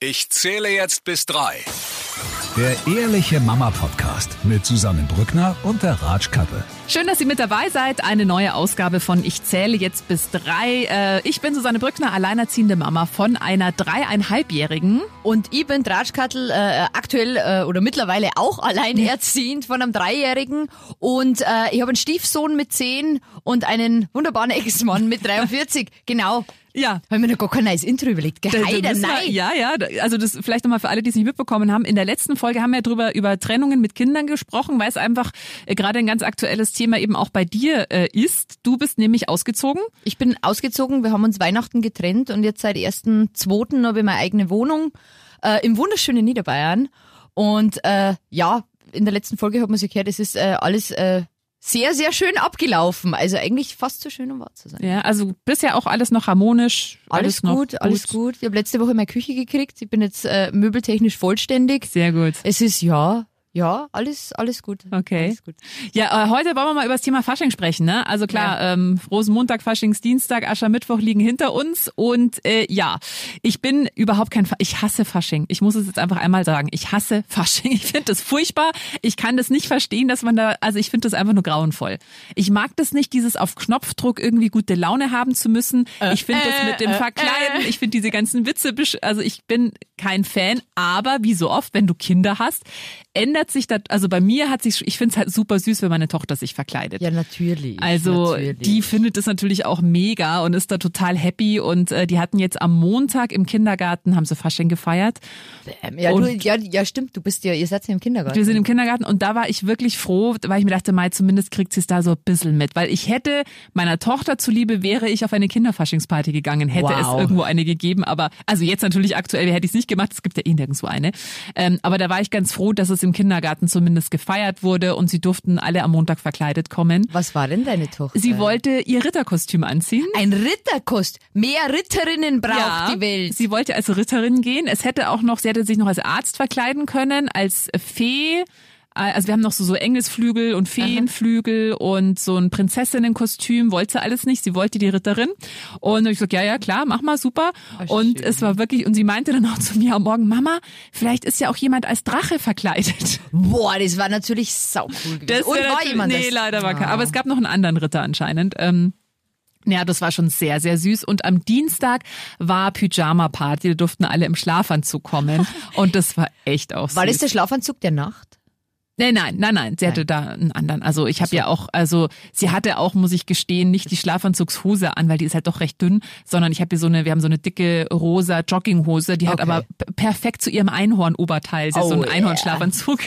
Ich zähle jetzt bis drei. Der Ehrliche Mama Podcast mit Susanne Brückner und der Ratsch Kattel. Schön, dass ihr mit dabei seid. Eine neue Ausgabe von Ich zähle jetzt bis drei. Äh, ich bin Susanne Brückner, alleinerziehende Mama von einer dreieinhalbjährigen. Und ich bin Tratschkattel, äh, aktuell äh, oder mittlerweile auch alleinerziehend von einem Dreijährigen. Und äh, ich habe einen Stiefsohn mit zehn und einen wunderbaren Ex-Mann mit 43. genau. Ja. Haben wir noch gar kein neues Intro überlegt. Geheider, nein. Ja, ja. Also das vielleicht nochmal für alle, die es nicht mitbekommen haben. In der letzten Folge haben wir drüber über Trennungen mit Kindern gesprochen, weil es einfach äh, gerade ein ganz aktuelles Thema eben auch bei dir äh, ist. Du bist nämlich ausgezogen. Ich bin ausgezogen, wir haben uns Weihnachten getrennt und jetzt seit 1.2. habe ich meine eigene Wohnung äh, im wunderschönen Niederbayern. Und äh, ja, in der letzten Folge hat man sich gehört, es ist äh, alles äh, sehr, sehr schön abgelaufen. Also eigentlich fast zu schön, um wahr zu sein. Ja, also bisher auch alles noch harmonisch. Alles, noch gut, alles gut. Ich habe letzte Woche meine Küche gekriegt. Ich bin jetzt äh, möbeltechnisch vollständig. Sehr gut. Es ist ja, ja, alles, alles gut. Okay. Alles gut. Ja, äh, heute wollen wir mal über das Thema Fasching sprechen. Ne? Also klar, ähm, Rosenmontag, Faschingsdienstag, Aschermittwoch liegen hinter uns. Und äh, ja, ich bin überhaupt kein, Fa ich hasse Fasching. Ich muss es jetzt einfach einmal sagen. Ich hasse Fasching. Ich finde das furchtbar. Ich kann das nicht verstehen, dass man da, also ich finde das einfach nur grauenvoll. Ich mag das nicht, dieses auf Knopfdruck irgendwie gute Laune haben zu müssen. Ich finde das mit dem Verkleiden, ich finde diese ganzen Witze, also ich bin kein Fan, aber wie so oft, wenn du Kinder hast, ändert sich das, also bei mir hat sich, ich finde es halt super süß, wenn meine Tochter sich verkleidet. Ja, natürlich. Also natürlich. die findet es natürlich auch mega und ist da total happy und äh, die hatten jetzt am Montag im Kindergarten, haben sie Fasching gefeiert. Ähm, ja, du, ja, ja, stimmt. Du bist ja, ihr seid ja im Kindergarten. Wir sind im Kindergarten und da war ich wirklich froh, weil ich mir dachte, Mai, zumindest kriegt sie es da so ein bisschen mit. Weil ich hätte, meiner Tochter zuliebe, wäre ich auf eine Kinderfaschingsparty gegangen, hätte Wow. es irgendwo eine gegeben. Aber, also jetzt natürlich aktuell hätte ich es nicht gemacht, es gibt ja eh nirgendwo eine. Ähm, aber da war ich ganz froh, dass es im Kindergarten zumindest gefeiert wurde und sie durften alle am Montag verkleidet kommen. Was war denn deine Tochter? Sie wollte ihr Ritterkostüm anziehen. ein Ritterkost. Mehr Ritterinnen braucht die Welt. Sie wollte als Ritterin gehen. Es hätte auch noch, sie hätte sich noch als Arzt verkleiden können, als Fee. Also wir haben noch so, so Engelsflügel und Feenflügel und so ein Prinzessinnenkostüm, wollte sie alles nicht. Sie wollte die Ritterin. Und ich gesagt, ja, ja, klar, mach mal, super. Oh, und schön. es war wirklich, und sie meinte dann auch zu mir am Morgen, Mama, vielleicht ist ja auch jemand als Drache verkleidet. Boah, das war natürlich saucool gewesen. Und wär war jemand Nee, das? leider war kein. Aber es gab noch einen anderen Ritter anscheinend. Ähm, ja, das war schon sehr, sehr süß. Und am Dienstag war Pyjama-Party. Da durften alle im Schlafanzug kommen. Und das war echt auch süß. War das der Schlafanzug der Nacht? Nein, nein, nein, nein. Sie hatte da einen anderen. Also ich habe ja auch, also sie hatte auch, muss ich gestehen, nicht die Schlafanzugshose an, weil die ist halt doch recht dünn, sondern ich habe hier so eine, wir haben so eine dicke rosa Jogginghose, die hat Okay. aber p- perfekt zu ihrem Einhorn-Oberteil. Sie hat so Oh, einen Einhornschlafanzug.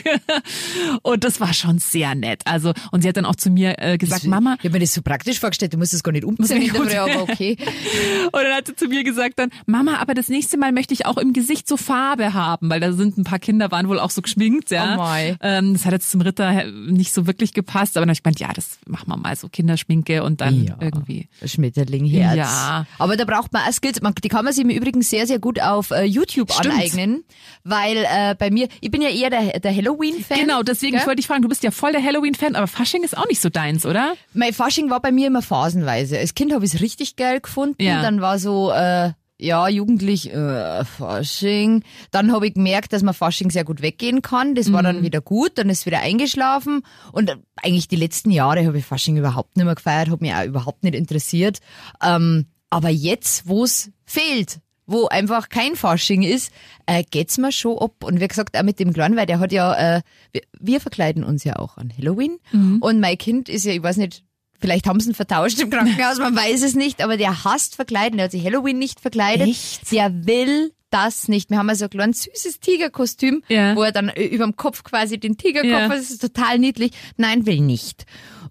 und das war schon sehr nett. Also und sie hat dann auch zu mir äh, gesagt, Mama, Ich habe mir das so praktisch vorgestellt, du musst es gar nicht umziehen nicht umziehen. aber okay. Und dann hat sie zu mir gesagt dann, Mama, aber das nächste Mal möchte ich auch im Gesicht so Farbe haben, weil da sind ein paar Kinder, waren wohl auch so geschminkt, ja. Oh mei. ähm, das hat jetzt zum Ritter nicht so wirklich gepasst, aber dann hab ich gemeint, ja, das machen wir mal so Kinderschminke und dann Ja. irgendwie. Schmetterlingherz. Ja. Aber da braucht man auch Skills. Man, die kann man sich im Übrigen sehr, sehr gut auf äh, YouTube Stimmt. aneignen. Weil äh, bei mir, ich bin ja eher der, der Halloween-Fan. Genau, deswegen gell? wollte ich fragen, du bist ja voll der Halloween-Fan, aber Fasching ist auch nicht so deins, oder? Mein Fasching war bei mir immer phasenweise. Als Kind habe ich es richtig geil gefunden. Ja. Dann war so, äh, ja, jugendlich, äh, Fasching. Dann habe ich gemerkt, dass man Fasching sehr gut weggehen kann. Das war Mhm. dann wieder gut, dann ist wieder eingeschlafen. Und eigentlich die letzten Jahre habe ich Fasching überhaupt nicht mehr gefeiert, hat mich auch überhaupt nicht interessiert. Ähm, aber jetzt, wo es fehlt, wo einfach kein Fasching ist, äh, geht's mir schon ab. Und wie gesagt, auch mit dem Kleinen, weil der hat ja, äh, wir, wir verkleiden uns ja auch an Halloween. Mhm. Und mein Kind ist ja, ich weiß nicht, vielleicht haben sie ihn vertauscht im Krankenhaus, man weiß es nicht, aber der hasst verkleiden, der hat sich Halloween nicht verkleidet. Echt? Der will das nicht. Wir haben also ein kleines süßes Tigerkostüm, Ja. wo er dann äh, überm Kopf quasi den Tigerkopf Ja. hat. Das ist total niedlich. Nein, will nicht.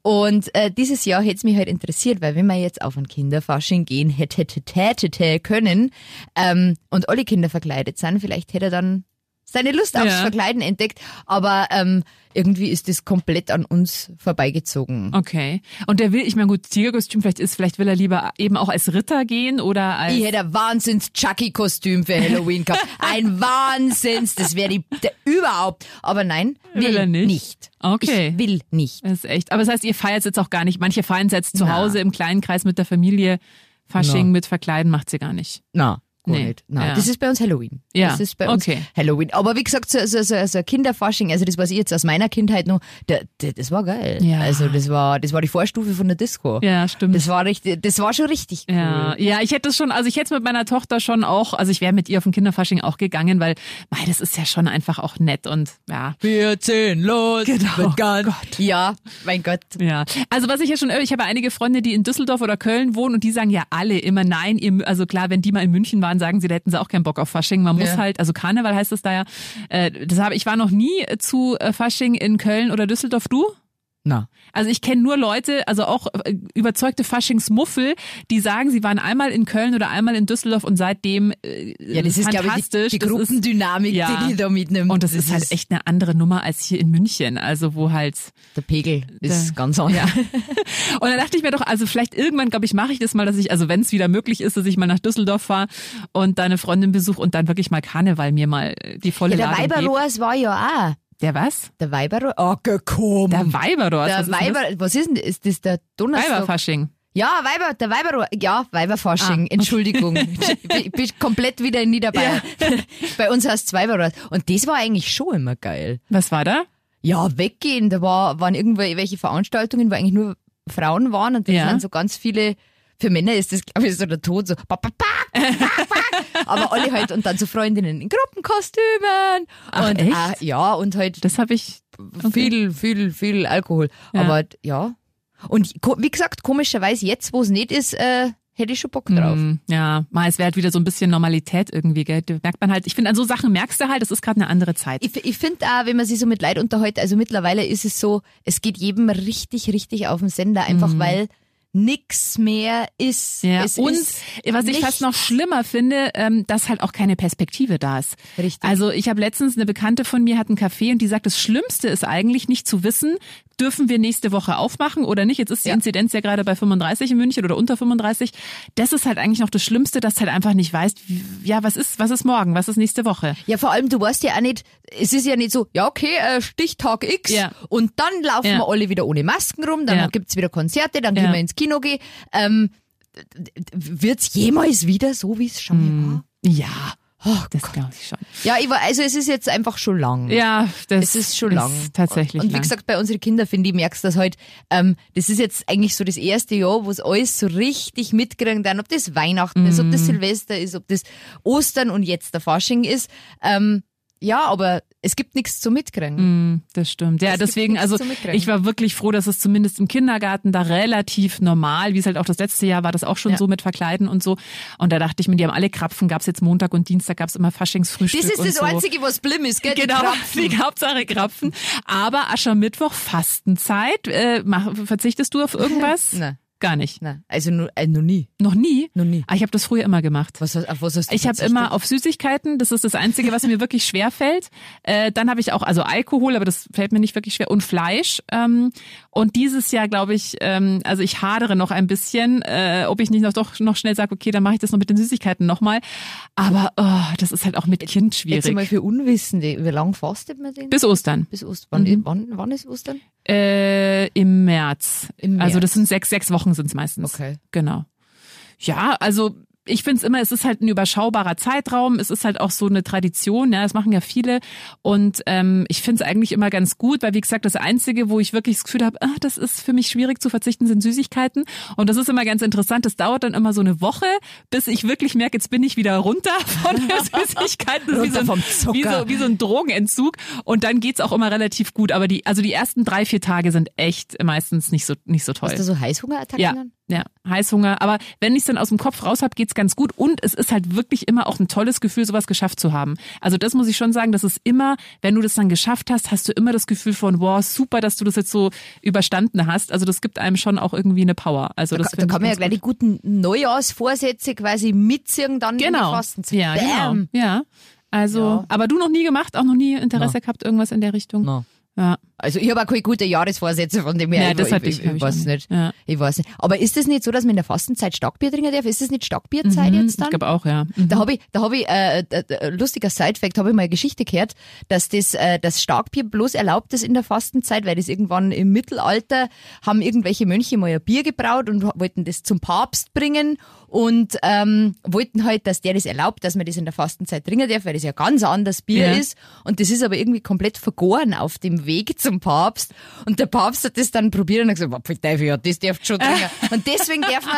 Und äh, dieses Jahr hätte es mich halt interessiert, weil wenn wir jetzt auf ein Kinderfasching gehen hätte, hätte, hätte, hätte können ähm, und alle Kinder verkleidet sind, vielleicht hätte er dann seine Lust aufs Ja. Verkleiden entdeckt. Aber ähm, irgendwie ist das komplett an uns vorbeigezogen. Okay. Und der will, ich meine, gut, Tigerkostüm, vielleicht ist, vielleicht will er lieber eben auch als Ritter gehen oder als. Ich hätte ein Wahnsinns-Chucky-Kostüm für Halloween gehabt. Ein Wahnsinns, das wäre die der, überhaupt. Aber nein, will, Will er nicht? Okay. Ich will nicht. Das ist echt. Aber das heißt, ihr feiert jetzt auch gar nicht. Manche feiern jetzt zu Na. Hause im kleinen Kreis mit der Familie. Fasching Na. mit Verkleiden macht sie gar nicht. Na, Gar Nee. nicht. Nein, Ja. das ist bei uns Halloween. Ja, Das ist bei uns okay. Halloween. Aber wie gesagt, so, so, so, so Kinderfasching, also das weiß ich jetzt aus meiner Kindheit noch, der, das war geil. Ja. Also das war, das war die Vorstufe von der Disco. Ja, stimmt. Das war richtig, das war schon richtig cool. Ja, ja, ich hätte es schon, also ich hätte es mit meiner Tochter schon auch, also ich wäre mit ihr auf den Kinderfasching auch gegangen, weil, mei, das ist ja schon einfach auch nett und ja. Wir ziehen los. Genau. Mit ganz, ja, mein Gott. Ja, also was ich ja schon, ich habe einige Freunde, die in Düsseldorf oder Köln wohnen und die sagen ja alle immer nein. Ihr, also klar, wenn die mal in München waren, sagen sie, da hätten sie auch keinen Bock auf Fasching. Man muss Ja. halt, also Karneval heißt es da ja. Äh, das habe ich war noch nie zu äh, Fasching in Köln oder Düsseldorf. Du? Na. Also ich kenne nur Leute, also auch äh, überzeugte Faschingsmuffel, die sagen, sie waren einmal in Köln oder einmal in Düsseldorf und seitdem äh, Ja, das ist, glaube ich, die, fantastisch. die Das ist- Gruppendynamik, Ja. die die da mitnimmt. und das, ist halt echt eine andere Nummer als hier in München, also wo halt Der Pegel ist Der- ganz anders. Und dann dachte ich mir doch, also vielleicht irgendwann, glaube ich, mache ich das mal, dass ich, also wenn es wieder möglich ist, dass ich mal nach Düsseldorf fahre und deine Freundin besuche und dann wirklich mal Karneval mir mal äh, die volle Ja, der. Weiberrohrs war ja auch. Der was? Der Weiberrohr. Oh, gekommen. Der Weiberrohr. Der was ist denn Weiber, was ist denn, das? ist das der? Donnerstag? Weiberfasching. Ja, Weiber, der Weiberrohr, ja, Weiberfasching, Ah. Entschuldigung. Ich bin- komplett wieder in Niederbayern. Bei uns heißt es Weiberrohr. Und das war eigentlich schon immer geil. Was war da? Ja, weggehen, da war, waren irgendwelche Veranstaltungen, wo eigentlich nur Frauen waren und da Ja. sind so ganz viele, für Männer ist das, glaube ich, so der Tod, so, pa, pa, pa, aber alle halt, und dann so Freundinnen in Gruppenkostümen. Ach, und echt? Auch, ja, und halt Das habe ich. viel, viel, viel Alkohol. Ja. Aber ja. Und wie gesagt, komischerweise jetzt, wo es nicht ist, äh, hätte ich schon Bock drauf. Mm, ja, mal, es wäre halt wieder so ein bisschen Normalität irgendwie, gell? Da merkt man halt, ich finde, an so Sachen merkst du halt, das ist gerade eine andere Zeit. Ich, ich finde auch, wenn man sich so mit Leid unterhält, also mittlerweile ist es so, es geht jedem richtig, richtig auf den Sender, einfach weil nix mehr ist. Ja, es und ist was ich fast noch schlimmer finde, ähm, dass halt auch keine Perspektive da ist. Richtig. Also ich habe letztens eine Bekannte von mir hat einen Café und die sagt, das Schlimmste ist eigentlich nicht zu wissen, dürfen wir nächste Woche aufmachen oder nicht. Jetzt ist die Ja. Inzidenz ja gerade bei 35 in München oder unter 35. Das ist halt eigentlich noch das Schlimmste, dass du halt einfach nicht weißt, wie, ja, was ist, was ist morgen, was ist nächste Woche. Ja, vor allem, du weißt ja auch nicht, es ist ja nicht so, ja, okay, äh, Stichtag X Ja. und dann laufen Ja. wir alle wieder ohne Masken rum, dann Ja. gibt's wieder Konzerte, dann gehen wir ins Kino gehen. Ähm, wird's jemals wieder so, wie es schon mal war? Ja, Oh das glaube ich schon. Ja, ich war, also es ist jetzt einfach schon lang. Ja, das Es ist schon lang. tatsächlich Und wie lang. gesagt, bei unseren Kindern, finde ich, merkst du das halt, ähm, das ist jetzt eigentlich so das erste Jahr, wo es alles so richtig mitkriegen dann, ob das Weihnachten ist, ob das Silvester ist, ob das Ostern und jetzt der Fasching ist. Ähm, ja, aber es gibt nichts zu mitkriegen. Mm, Das stimmt. Ja, Es deswegen, also ich war wirklich froh, dass es zumindest im Kindergarten da relativ normal, wie es halt auch das letzte Jahr war, das auch schon Ja. so mit Verkleiden und so. Und da dachte ich mir, die haben alle Krapfen, gab's jetzt Montag und Dienstag, gab's immer Faschingsfrühstück Das ist das so. Einzige, was blimm ist, gell? Die Genau, Krapfen. die Hauptsache Krapfen. Aber Aschermittwoch, Fastenzeit. Äh, mach, verzichtest du auf irgendwas? Nein. Gar nicht. Nein, also nur, äh, noch nie. Noch nie? Noch nie. Ah, ich habe das früher immer gemacht. Was, hast- auf was hast du Ich habe immer auf Süßigkeiten, das ist das Einzige, was mir wirklich schwer fällt. Äh, dann habe ich auch, also Alkohol, aber das fällt mir nicht wirklich schwer, und Fleisch. Ähm, und dieses Jahr, glaube ich, ähm, also ich hadere noch ein bisschen, äh, ob ich nicht noch doch noch schnell sage, okay, dann mache ich das noch mit den Süßigkeiten nochmal. Aber oh, das ist halt auch mit Kind Jetzt einmal schwierig. für Unwissende, wie lange fastet man den? Bis Ostern. Bis Ostern. Mhm. Wann, wann, wann ist Ostern? Äh, Im März. Im Also März. das sind sechs, sechs Wochen sind es meistens. Okay. Genau. Ja, also ich find's immer, es ist halt ein überschaubarer Zeitraum, es ist halt auch so eine Tradition, ja, das machen ja viele und ähm, ich find's eigentlich immer ganz gut, weil wie gesagt, das Einzige, wo ich wirklich das Gefühl habe, ah, das ist für mich schwierig zu verzichten, sind Süßigkeiten und das ist immer ganz interessant, das dauert dann immer so eine Woche, bis ich wirklich merke, jetzt bin ich wieder runter von der Süßigkeiten, das ist wie so, ein, wie, so, wie so ein Drogenentzug und dann geht's auch immer relativ gut, aber die, also die ersten drei, vier Tage sind echt meistens nicht so, nicht so toll. Hast du so Heißhungerattacken? Ja, dann? ja, Heißhunger. Aber wenn ich es dann aus dem Kopf raus habe, geht's ganz gut. Und es ist halt wirklich immer auch ein tolles Gefühl, sowas geschafft zu haben. Also das muss ich schon sagen, das ist immer, wenn du das dann geschafft hast, hast du immer das Gefühl von, wow, super, dass du das jetzt so überstanden hast. Also das gibt einem schon auch irgendwie eine Power. Also Da, das da find kann man ja ich gleich die guten Neujahrsvorsätze quasi mitziehen dann gut. in Genau. der Fastenzeit. Ja, Bam. genau. Ja. Also, Ja. aber du noch nie gemacht, auch noch nie Interesse Na. gehabt, irgendwas in der Richtung? Na. Ja. Also ich habe auch keine gute Jahresvorsätze von dem her. Ich, das hatte ich, ich, ich, hab ich weiß nicht. Ja. Ich weiß nicht. Aber ist es nicht so, dass man in der Fastenzeit Starkbier trinken darf? Ist es nicht Starkbierzeit jetzt dann? Mhm, Ich glaube auch, ja. Mhm. Da habe ich, da habe ich, äh, äh, äh, lustiger Sidefact, habe ich mal eine Geschichte gehört, dass das, äh, das Starkbier bloß erlaubt ist in der Fastenzeit, weil das irgendwann im Mittelalter haben irgendwelche Mönche mal ein Bier gebraut und wollten das zum Papst bringen und ähm, wollten halt, dass der das erlaubt, dass man das in der Fastenzeit trinken darf, weil das ja ganz anders Bier Ja. ist. Und das ist aber irgendwie komplett vergoren auf dem Weg zum Papst. Und der Papst hat das dann probiert und hat gesagt, "Pfui, Teufel, ja, das darfst du schon trinken. und deswegen darf man,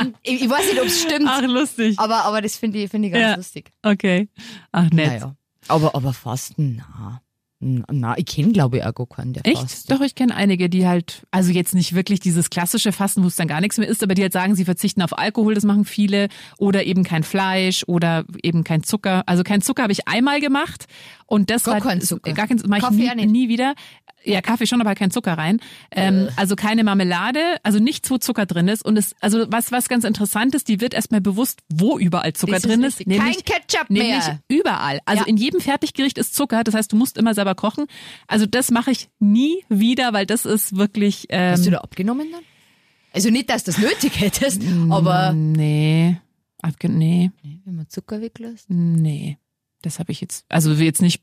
äh, ähm, ich, ich weiß nicht, ob es stimmt, Ach, lustig. aber, aber das finde ich, finde ich ganz Ja. lustig. Okay. Ach, nett. Naja. Aber, aber Fasten, na. Na, ich kenne glaube ich auch gar keinen, der Echt? fastet. Doch, ich kenne einige, die halt, also jetzt nicht wirklich dieses klassische Fasten, wo es dann gar nichts mehr ist, aber die halt sagen, sie verzichten auf Alkohol, das machen viele, oder eben kein Fleisch oder eben kein Zucker. Also kein Zucker habe ich einmal gemacht und das Gar war kein Zucker. gar kein mach ich nie, nicht. nie wieder. Ja, Kaffee schon, aber kein Zucker rein. Äh. Ähm, also keine Marmelade, also nichts, wo Zucker drin ist. Und es, also was, was ganz interessant ist, die wird erstmal bewusst, wo überall Zucker ist drin ist. richtig. Kein Ketchup mehr. Nämlich überall. Also Ja. in jedem Fertiggericht ist Zucker. Das heißt, du musst immer selber kochen. Also das mache ich nie wieder, weil das ist wirklich. Ähm, Hast du da abgenommen dann? Also nicht, dass du das nötig hättest, aber Nee. Abge nee. wenn man Zucker weglässt. Nee. Das habe ich jetzt, also jetzt nicht,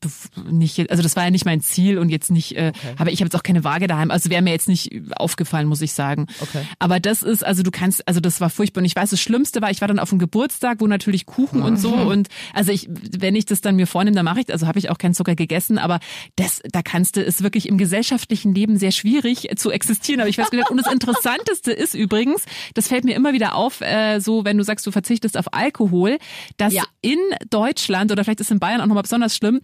nicht, also das war ja nicht mein Ziel und jetzt nicht, äh, aber ich habe jetzt auch keine Waage daheim. Also wäre mir jetzt nicht aufgefallen, muss ich sagen. Okay. Aber das ist, also du kannst, also das war furchtbar. Und ich weiß, das Schlimmste war, ich war dann auf einem Geburtstag, wo natürlich Kuchen und so und also ich, wenn ich das dann mir vornehme, dann mache ich, also habe ich auch keinen Zucker gegessen, aber das, da kannst du, ist wirklich im gesellschaftlichen Leben sehr schwierig zu existieren. Aber ich weiß gedacht, und das Interessanteste ist übrigens, das fällt mir immer wieder auf, äh, so wenn du sagst, du verzichtest auf Alkohol, dass Ja. in Deutschland oder vielleicht ist in Bayern auch nochmal besonders schlimm,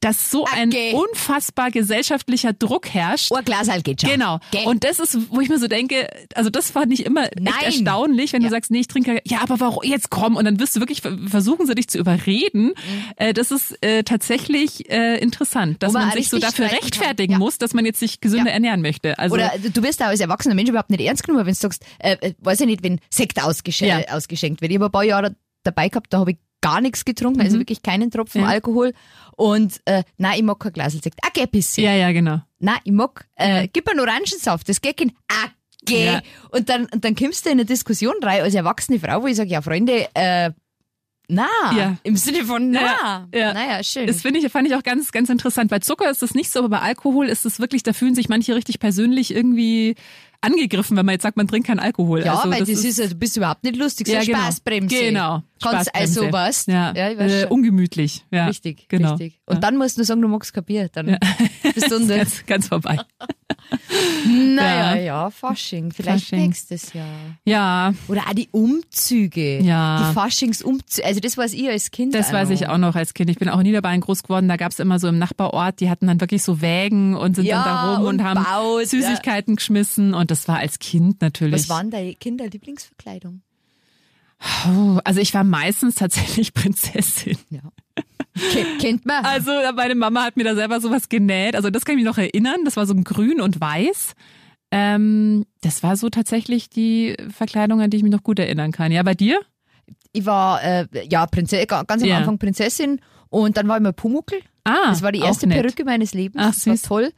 dass so ein Okay. unfassbar gesellschaftlicher Druck herrscht. Oh, ein Glas halt geht schon. Genau. Gell? Und das ist, wo ich mir so denke, also das fand ich immer Nein. echt erstaunlich, wenn Ja. du sagst, nee, ich trinke, ja, aber warum, jetzt komm, und dann wirst du wirklich, versuchen sie dich zu überreden. Mhm. Äh, das ist äh, tatsächlich äh, interessant, dass man man sich so dafür rechtfertigen Ja. muss, dass man jetzt sich gesünder Ja. ernähren möchte. Also, Oder du wirst auch als erwachsener Mensch überhaupt nicht ernst genommen, wenn du sagst, äh, äh, weiß ich nicht, wenn Sekt ausgeschen Ja. äh, ausgeschenkt wird. Ich habe ein paar Jahre dabei gehabt, da habe ich gar nichts getrunken, also wirklich keinen Tropfen Mhm. Ja. Alkohol. Und äh, nein, ich mag kein Glas Sekt. Ah, geh ein bisschen. ja, ja, genau. Nein, ich mag, äh, gib einen Orangensaft, das geht kein Ah, geh. Ja. Und dann, und dann kommst du in eine Diskussion rein als erwachsene Frau, wo ich sage, ja Freunde, äh, na, Ja. im Sinne von na. Ja, ja. Naja, schön. Das finde ich, fand ich auch ganz, ganz interessant. Bei Zucker ist das nicht so, aber bei Alkohol ist es wirklich, da fühlen sich manche richtig persönlich irgendwie angegriffen, wenn man jetzt sagt, man trinkt keinen Alkohol. Ja, also, weil das, ist, ja, du bist überhaupt nicht lustig, so ja, genau. Spaßbremse. Genau. Kannst Spaßbremse. also was. Ja, ja ich weiß äh, schon. ungemütlich. Ja, Richtig, genau. richtig. Und dann musst du sagen, du magst kein Bier. Dann bist du unter. ganz, ganz vorbei. Naja, Ja. ja, Fasching. Vielleicht Fasching. nächstes Jahr. Ja, Oder auch die Umzüge. Ja. Die Faschingsumzüge. Also das weiß ich als Kind. das weiß noch. ich auch noch als Kind. Ich bin auch in Niederbayern groß geworden. Da gab's immer so im Nachbarort, die hatten dann wirklich so Wägen und sind Ja, dann da rum und, und haben baut, Süßigkeiten geschmissen. Und das war als Kind natürlich. Was waren deine Kinderlieblingsverkleidung? Oh, also ich war meistens tatsächlich Prinzessin. Ja. Ken- Kennt man. Also meine Mama hat mir da selber sowas genäht. Also das kann ich mich noch erinnern. Das war so ein Grün und Weiß. Ähm, das war so tatsächlich die Verkleidung, an die ich mich noch gut erinnern kann. Ja, bei dir? Ich war äh, ja Prinzessin, ganz am Ja. Anfang Prinzessin und dann war ich mal Pumuckel. Ah, Das war die erste. Perücke meines Lebens. Ach, das war süß. toll.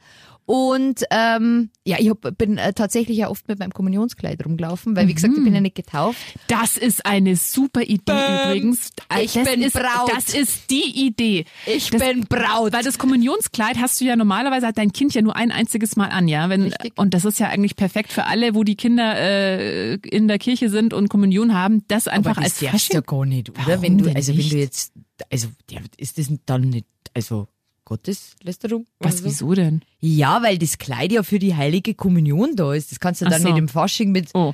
Und ähm, ja, ich hab, bin äh, tatsächlich ja oft mit meinem Kommunionskleid rumgelaufen, weil wie gesagt, ich bin Mhm. ja nicht getauft. Das ist eine super Idee übrigens. Ich das bin ist, Braut. Das ist die Idee. Ich das, bin Braut. Weil das Kommunionskleid hast du ja normalerweise hat dein Kind ja nur ein einziges Mal an, ja. Wenn, Richtig. und das ist ja eigentlich perfekt für alle, wo die Kinder äh, in der Kirche sind und Kommunion haben, das einfach Aber als das darfst du ja Fasching. gar nicht, oder? Warum wenn du, denn also wenn nicht? du jetzt, also ja, ist das dann nicht, also Gotteslästerung? Was, so? wieso denn? Ja, weil das Kleid ja für die heilige Kommunion da ist. Das kannst du Ach dann so. nicht im Fasching mit Oh.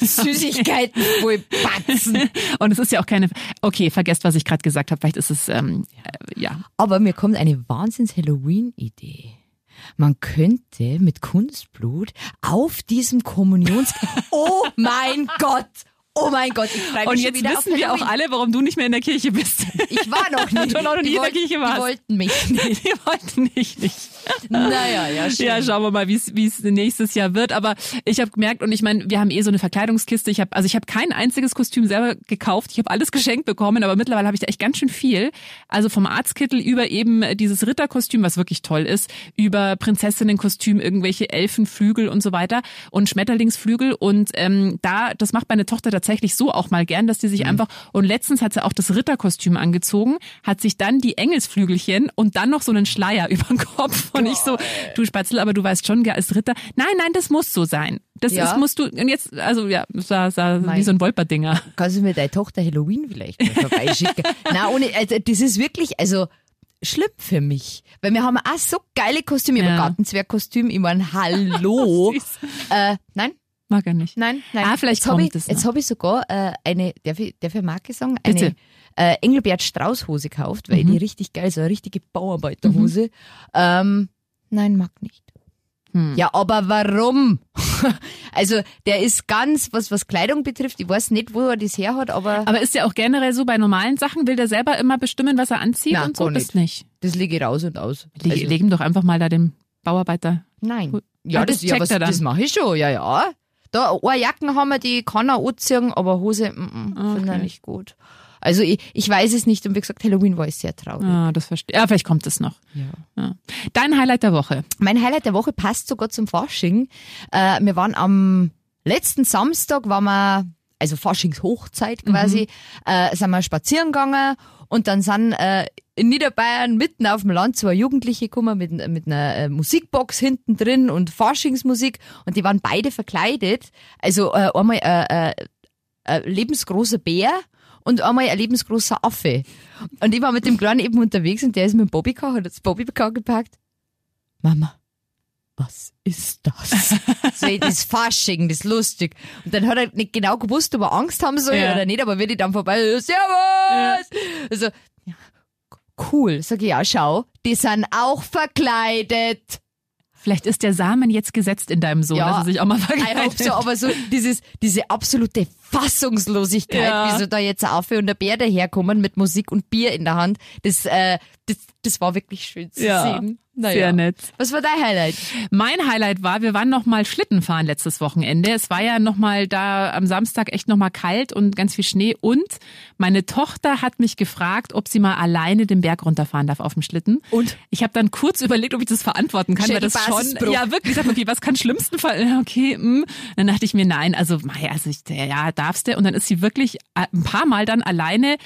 Süßigkeiten voll patzen. Und es ist ja auch keine. Okay, vergesst, was ich gerade gesagt habe. Vielleicht ist es ähm, äh, ja. Aber mir kommt eine Wahnsinns-Halloween-Idee. Man könnte mit Kunstblut auf diesem Kommunions... Oh mein Gott! Oh mein Gott, ich freue mich Und jetzt wissen wir auch alle, warum du nicht mehr in der Kirche bist. Ich war noch nicht. Du noch nie die in der Kirche warst. Die wollten mich nicht. Wir wollten nicht, nicht. Naja, ja, schön. Ja, schauen wir mal, wie es wie es nächstes Jahr wird. Aber ich habe gemerkt und ich meine, wir haben eh so eine Verkleidungskiste. Ich habe also ich habe kein einziges Kostüm selber gekauft. Ich habe alles geschenkt bekommen, aber mittlerweile habe ich da echt ganz schön viel. Also vom Arztkittel über eben dieses Ritterkostüm, was wirklich toll ist, über Prinzessinnenkostüm, irgendwelche Elfenflügel und so weiter und Schmetterlingsflügel. Und ähm, da, das macht meine Tochter tatsächlich so auch mal gern, dass die sich einfach und letztens hat sie auch das Ritterkostüm angezogen, hat sich dann die Engelsflügelchen und dann noch so einen Schleier über den Kopf und ich so, du Spatzel, aber du weißt schon, gell, als Ritter, nein, nein, das muss so sein. Das Ja. ist, musst du, und jetzt, also ja, sah, sah wie so ein Wolperdinger. Kannst du mir deine Tochter Halloween vielleicht vorbeischicken? Nein, ohne, also das ist wirklich, also schlimm für mich. Weil wir haben auch so geile Kostüme. Ich Ja. habe ein Gartenzwergkostüm, ich mein, hallo. Äh, nein, Mag er nicht. nein, nein. Ah, vielleicht jetzt kommt ich, es Jetzt noch. habe ich sogar äh, eine, darf ich, darf ich eine Marke sagen? Eine Bitte. äh, Engelbert Strauß Hose gekauft, weil Mhm. die richtig geil, so eine richtige Bauarbeiterhose. Ähm, nein, mag nicht. Hm. Ja, aber warum? also der ist ganz, was was Kleidung betrifft, ich weiß nicht, wo er das her hat, aber, Aber ist ja auch generell so bei normalen Sachen, will der selber immer bestimmen, was er anzieht Na, und so? gar Das nicht. das lege ich raus und aus. Leg, Also, ihm doch einfach mal da den Bauarbeiter. nein. Gut. Ja, Ah, das, das ja, was, das mache ich schon, ja, ja. Da, eine Jacken haben wir, die kann er anziehen, aber Hose, mm, mm, finde Okay. ich nicht gut. Also ich, ich weiß es nicht und wie gesagt, Halloween war ich sehr traurig. Ah, das verstehe. Ja, vielleicht kommt es noch. Ja. Ja. Dein Highlight der Woche. Mein Highlight der Woche passt sogar zum Fasching. Äh, wir waren am letzten Samstag, waren wir, also Faschingshochzeit quasi, äh, sind wir spazieren gegangen und dann sind äh, in Niederbayern mitten auf dem Land zwei Jugendliche gekommen mit, mit einer äh, Musikbox hinten drin und Faschingsmusik und die waren beide verkleidet. Also äh, einmal äh, äh, ein lebensgroßer Bär und einmal ein lebensgroßer Affe. Und ich war mit dem Kleinen eben unterwegs und der ist mit dem Bobbycar, hat das Bobbycar gepackt. Mama, was ist das? so, das Fasching, das ist lustig. Und dann hat er nicht genau gewusst, ob er Angst haben soll Ja. oder nicht, aber wenn ich dann vorbei, Servus! Also, ja, cool. Sag ich, ja, schau, die sind auch verkleidet. Vielleicht ist der Samen jetzt gesetzt in deinem Sohn, Ja. dass er sich auch mal Ich verkleidet. so, aber so dieses, diese absolute Fassungslosigkeit, Ja. wie so da jetzt Affe und der Bär daherkommen mit Musik und Bier in der Hand, das, äh, das, das war wirklich schön zu Ja, sehen. Sehr nett. Was war dein Highlight? Mein Highlight war, wir waren noch mal Schlitten fahren letztes Wochenende. Es war ja noch mal da am Samstag echt noch mal kalt und ganz viel Schnee. Und meine Tochter hat mich gefragt, ob sie mal alleine den Berg runterfahren darf auf dem Schlitten. Und? Ich habe dann kurz überlegt, ob ich das verantworten kann, weil das schon ja wirklich. Ich sag, okay, was kann schlimmsten Fall? Okay, hm. dann dachte ich mir, nein, also also ich, ja, darfst du. Und dann ist sie wirklich äh, ein paar Mal dann alleine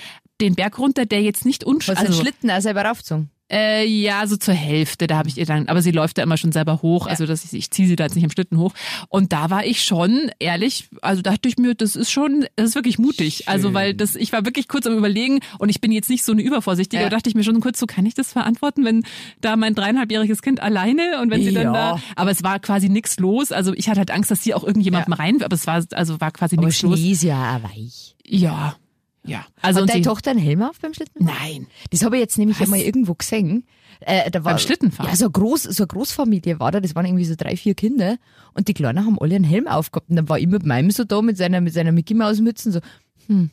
den Berg runter, der jetzt nicht unsch Was also, also, Schlitten auch selber raufgezogen? Äh, ja, so zur Hälfte, da habe ich ihr dann, aber sie läuft da immer schon selber hoch, also dass ich, ich ziehe sie da jetzt nicht im Schlitten hoch. Und da war ich schon, ehrlich, also dachte ich mir, das ist schon, das ist wirklich mutig. Also weil das, ich war wirklich kurz am überlegen und ich bin jetzt nicht so eine Übervorsichtige, Ja. dachte ich mir schon kurz so, kann ich das verantworten, wenn da mein dreieinhalbjähriges Kind alleine und wenn sie dann Ja. da, aber es war quasi nichts los. Also ich hatte halt Angst, dass sie auch irgendjemandem rein, aber es war, also war quasi nichts los. Schnee ist ja weich. Ja, ja. Also Hat und deine Tochter einen Helm auf beim Schlitten? nein. Das habe ich jetzt nämlich Was? einmal irgendwo gesehen. Äh, da war, Beim Schlittenfahren? Ja, so, eine groß, so eine Großfamilie war da, das waren irgendwie so drei, vier Kinder und die Kleinen haben alle einen Helm aufgehabt und dann war ich mit meinem so da mit seiner, mit seiner Mickey Maus Mützen so, hm,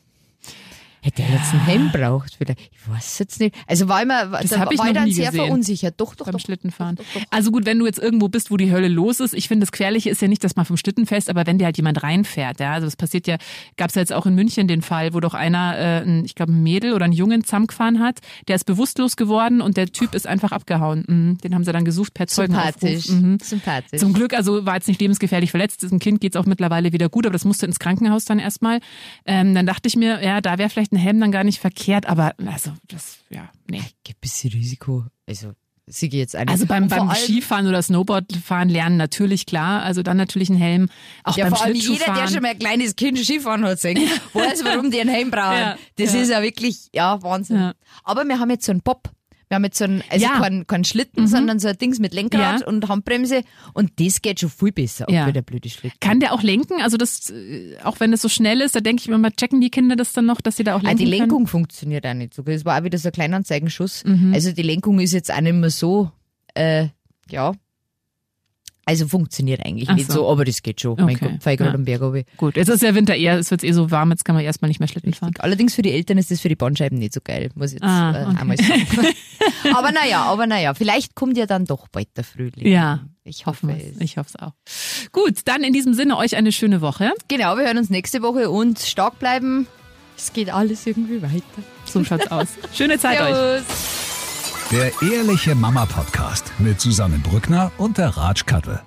hätte er jetzt einen Helm braucht vielleicht? Ich weiß jetzt nicht. Also war immer, Das da hab ich war ich noch dann nie sehr gesehen. verunsichert. Doch, doch, beim doch. Schlittenfahren. Doch, doch. Also gut, wenn du jetzt irgendwo bist, wo die Hölle los ist, ich finde, das Gefährliche ist ja nicht, dass man vom Schlitten fährst, aber wenn dir halt jemand reinfährt, ja, also das passiert ja, gab es ja jetzt auch in München den Fall, wo doch einer, äh, ein, ich glaube, ein Mädel oder einen Jungen zusammengefahren hat, der ist bewusstlos geworden und der Typ ist einfach abgehauen. Mhm. Den haben sie dann gesucht per. Sympathisch. Mhm. Sympathisch. Zum Glück, also war jetzt nicht lebensgefährlich verletzt. Diesem Kind geht's auch mittlerweile wieder gut, aber das musste ins Krankenhaus dann erstmal. Ähm, dann dachte ich mir, ja, da wäre vielleicht ein Helm dann gar nicht verkehrt, aber also das, ja, nee. Gibt ein bisschen Risiko. Also, sie geht jetzt eine. Also beim, beim Skifahren oder Snowboardfahren lernen natürlich klar, also dann natürlich ein Helm. Auch Ja, beim vor allem jeder, der schon mal ein kleines Kind Skifahren hat sehen, weiß, warum die einen Helm brauchen. Ja, das ja. ist ja wirklich, ja, Wahnsinn. Aber wir haben jetzt so einen Bob. Wir haben jetzt so einen, also Ja. Mhm. kein, kein Schlitten, sondern so ein Dings mit Lenkrad Ja. und Handbremse. Und das geht schon viel besser, Ja. wie der blöde Schlitten. Kann der auch lenken? Also das, äh, auch wenn es so schnell ist, da denke ich mir mal, checken die Kinder das dann noch, dass sie da auch Ah, lenken die können? Lenkung funktioniert auch nicht so gut. Das war auch wieder so ein Kleinanzeigenschuss. Mhm. Also die Lenkung ist jetzt auch nicht mehr so, äh, ja. Also funktioniert eigentlich Ach nicht so. so, aber das geht schon. Mein Okay, Gott, fahr ich gerade ja. am Berg runter. Gut, jetzt ist ja Winter eher, es wird eh so warm, jetzt kann man erstmal nicht mehr Schlitten fahren. Allerdings für die Eltern ist das für die Bandscheiben nicht so geil, muss ich jetzt Ah, äh, okay. einmal sagen. aber naja, aber naja, vielleicht kommt ja dann doch bald der Frühling. Ja, ich hoffe es. Ich hoffe es auch. Gut, dann in diesem Sinne euch eine schöne Woche. Genau, wir hören uns nächste Woche und stark bleiben. Es geht alles irgendwie weiter. So schaut's aus. Schöne Zeit euch. Der Ehrliche Mama Podcast mit Susanne Brückner und der Ratsch Kattel.